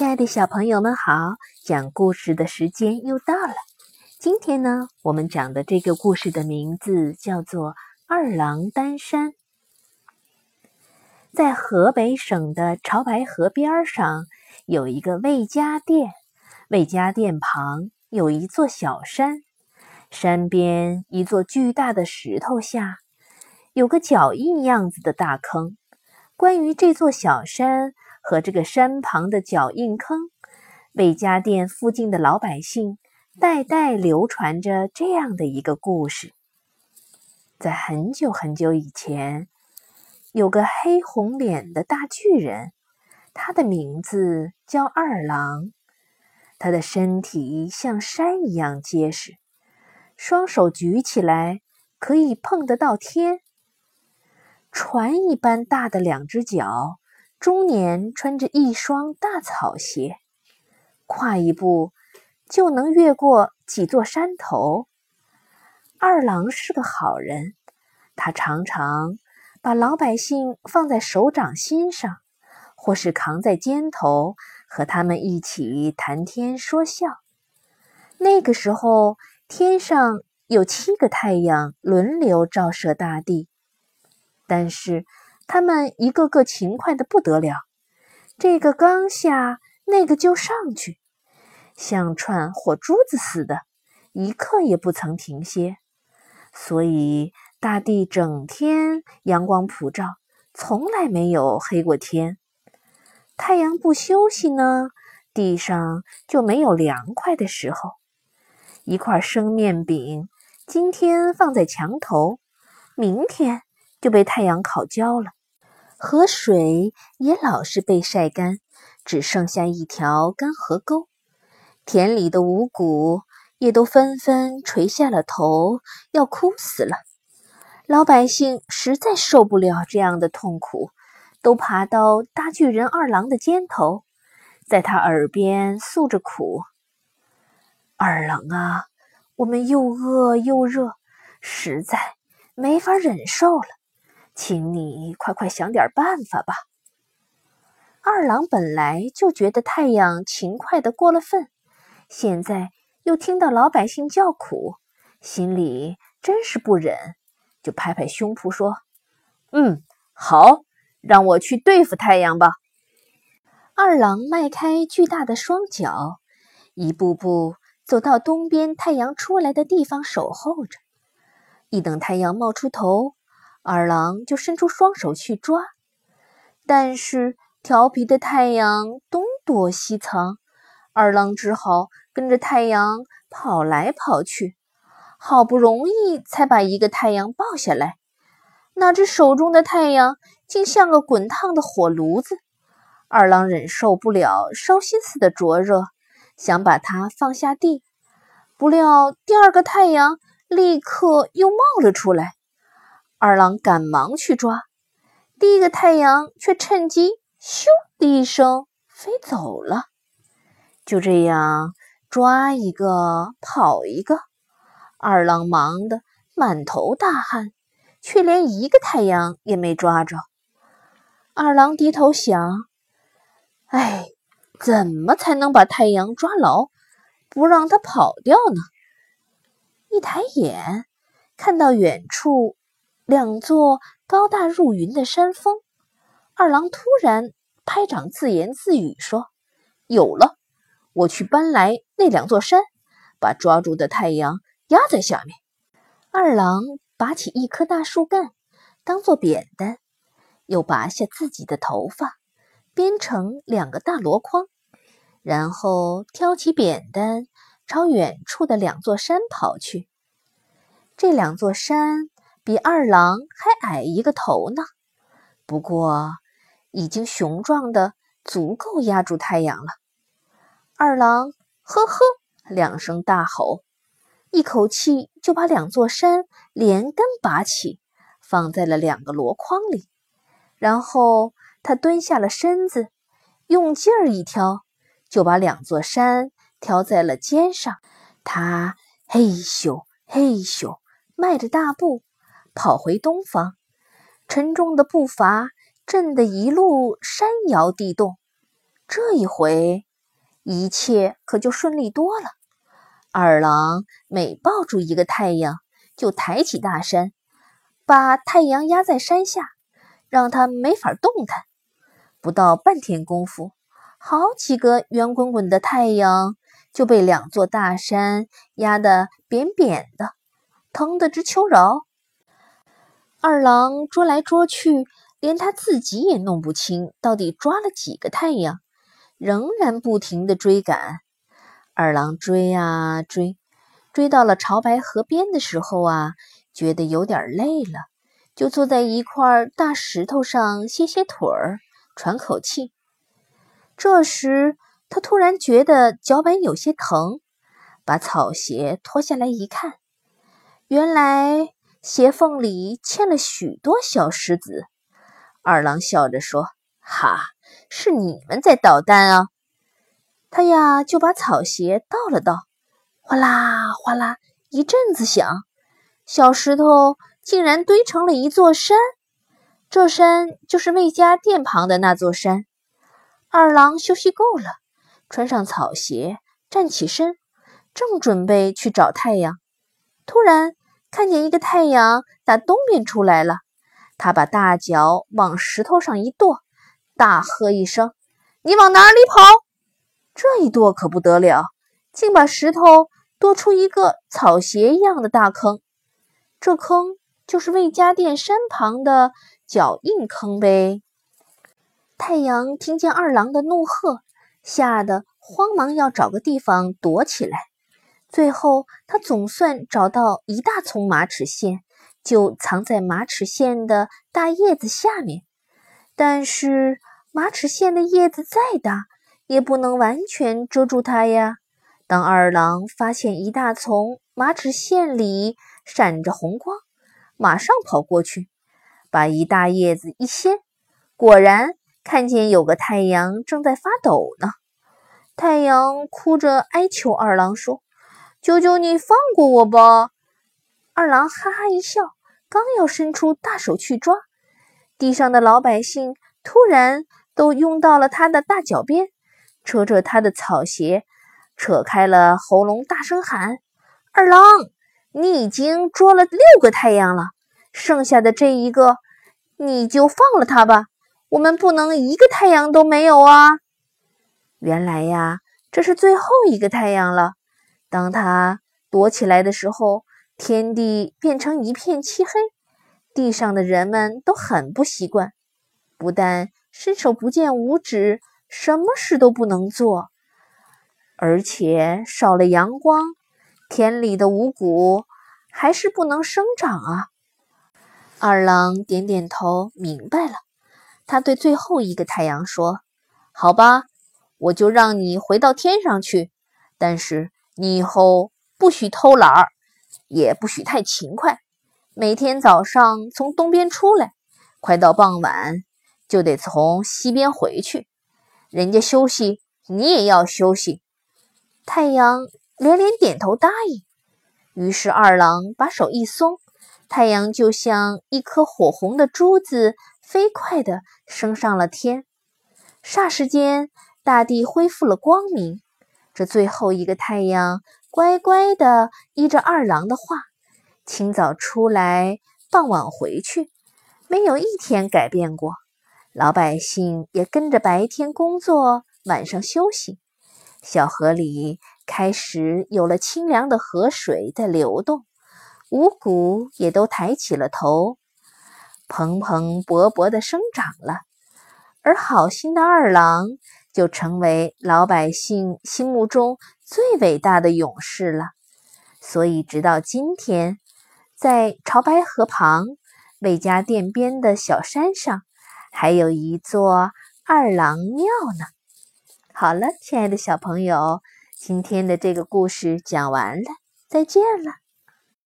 亲爱的小朋友们好，讲故事的时间又到了。今天呢，我们讲的这个故事的名字叫做《二郎担山》。在河北省的潮白河边上，有一个魏家店，魏家店旁有一座小山，山边一座巨大的石头下，有个脚印样子的大坑。关于这座小山。和这个山旁的脚印坑，魏家店附近的老百姓代代流传着这样的一个故事：在很久很久以前，有个黑红脸的大巨人，他的名字叫二郎。他的身体像山一样结实，双手举起来可以碰得到天，船一般大的两只脚。中年穿着一双大草鞋，跨一步就能越过几座山头。二郎是个好人，他常常把老百姓放在手掌心上，或是扛在肩头，和他们一起谈天说笑。那个时候，天上有七个太阳轮流照射大地，但是。他们一个个勤快的不得了，这个刚下，那个就上去，像串火珠子似的，一刻也不曾停歇。所以大地整天阳光普照，从来没有黑过天。太阳不休息呢，地上就没有凉快的时候。一块生面饼，今天放在墙头，明天就被太阳烤焦了。河水也老是被晒干，只剩下一条干河沟。田里的五谷也都纷纷垂下了头，要枯死了。老百姓实在受不了这样的痛苦，都爬到大巨人二郎的肩头，在他耳边诉着苦：“二郎啊，我们又饿又热，实在没法忍受了。”请你快快想点办法吧。二郎本来就觉得太阳勤快的过了分，现在又听到老百姓叫苦，心里真是不忍，就拍拍胸脯说：“嗯，好，让我去对付太阳吧。”二郎迈开巨大的双脚，一步步走到东边太阳出来的地方守候着。一等太阳冒出头。二郎就伸出双手去抓，但是调皮的太阳东躲西藏，二郎只好跟着太阳跑来跑去，好不容易才把一个太阳抱下来。那只手中的太阳竟像个滚烫的火炉子，二郎忍受不了烧心似的灼热，想把它放下地，不料第二个太阳立刻又冒了出来。二郎赶忙去抓，第一个太阳却趁机咻的一声飞走了。就这样，抓一个跑一个，二郎忙得满头大汗，却连一个太阳也没抓着。二郎低头想：“哎，怎么才能把太阳抓牢，不让它跑掉呢？”一抬眼，看到远处。两座高大入云的山峰，二郎突然拍掌自言自语说：“有了！我去搬来那两座山，把抓住的太阳压在下面。”二郎拔起一棵大树干当做扁担，又拔下自己的头发编成两个大箩筐，然后挑起扁担朝远处的两座山跑去。这两座山。比二郎还矮一个头呢，不过已经雄壮的足够压住太阳了。二郎呵呵两声大吼，一口气就把两座山连根拔起，放在了两个箩筐里。然后他蹲下了身子，用劲儿一挑，就把两座山挑在了肩上。他嘿咻嘿咻，迈着大步。跑回东方，沉重的步伐震得一路山摇地动。这一回一切可就顺利多了。二郎每抱住一个太阳，就抬起大山，把太阳压在山下，让它没法动弹。不到半天功夫，好几个圆滚滚的太阳就被两座大山压得扁扁的，疼得直求饶。二郎捉来捉去，连他自己也弄不清到底抓了几个太阳，仍然不停地追赶。二郎追啊追，追到了潮白河边的时候啊，觉得有点累了，就坐在一块大石头上歇歇腿儿，喘口气。这时，他突然觉得脚板有些疼，把草鞋脱下来一看，原来鞋缝里嵌了许多小石子。二郎笑着说：“哈，是你们在捣蛋啊！”他呀，就把草鞋倒了倒，哗啦哗啦，一阵子响，小石头竟然堆成了一座山。这山就是魏家店旁的那座山。二郎休息够了，穿上草鞋，站起身，正准备去找太阳，突然看见一个太阳打东边出来了。他把大脚往石头上一跺，大喝一声：“你往哪里跑？”这一跺可不得了，竟把石头跺出一个草鞋一样的大坑。这坑就是魏家店山旁的脚印坑呗。太阳听见二郎的怒喝，吓得慌忙要找个地方躲起来。最后，他总算找到一大丛马齿苋，就藏在马齿苋的大叶子下面。但是，马齿苋的叶子再大，也不能完全遮住它呀。当二郎发现一大丛马齿苋里闪着红光，马上跑过去，把一大叶子一掀，果然看见有个太阳正在发抖呢。太阳哭着哀求二郎说：“求求你放过我吧！”二郎哈哈一笑，刚要伸出大手去抓，地上的老百姓突然都拥到了他的大脚边。扯扯他的草鞋，扯开了喉咙，大声喊：“二郎，你已经捉了六个太阳了，剩下的这一个，你就放了他吧。我们不能一个太阳都没有啊！”原来呀，这是最后一个太阳了。当他躲起来的时候，天地变成一片漆黑，地上的人们都很不习惯，不但伸手不见五指。什么事都不能做，而且少了阳光，田里的五谷还是不能生长啊！二郎点点头，明白了。他对最后一个太阳说：“好吧，我就让你回到天上去，但是你以后不许偷懒儿，也不许太勤快。每天早上从东边出来，快到傍晚就得从西边回去。”人家休息，你也要休息。太阳连连点头答应。于是二郎把手一松，太阳就像一颗火红的珠子，飞快地升上了天。霎时间，大地恢复了光明。这最后一个太阳乖乖的依着二郎的话，清早出来，傍晚回去，没有一天改变过。老百姓也跟着白天工作，晚上休息。小河里开始有了清凉的河水在流动，五谷也都抬起了头，蓬蓬勃勃的生长了。而好心的二郎就成为老百姓心目中最伟大的勇士了。所以，直到今天，在潮白河旁魏家店边的小山上。还有一座二郎庙呢。好了，亲爱的小朋友，今天的这个故事讲完了，再见了。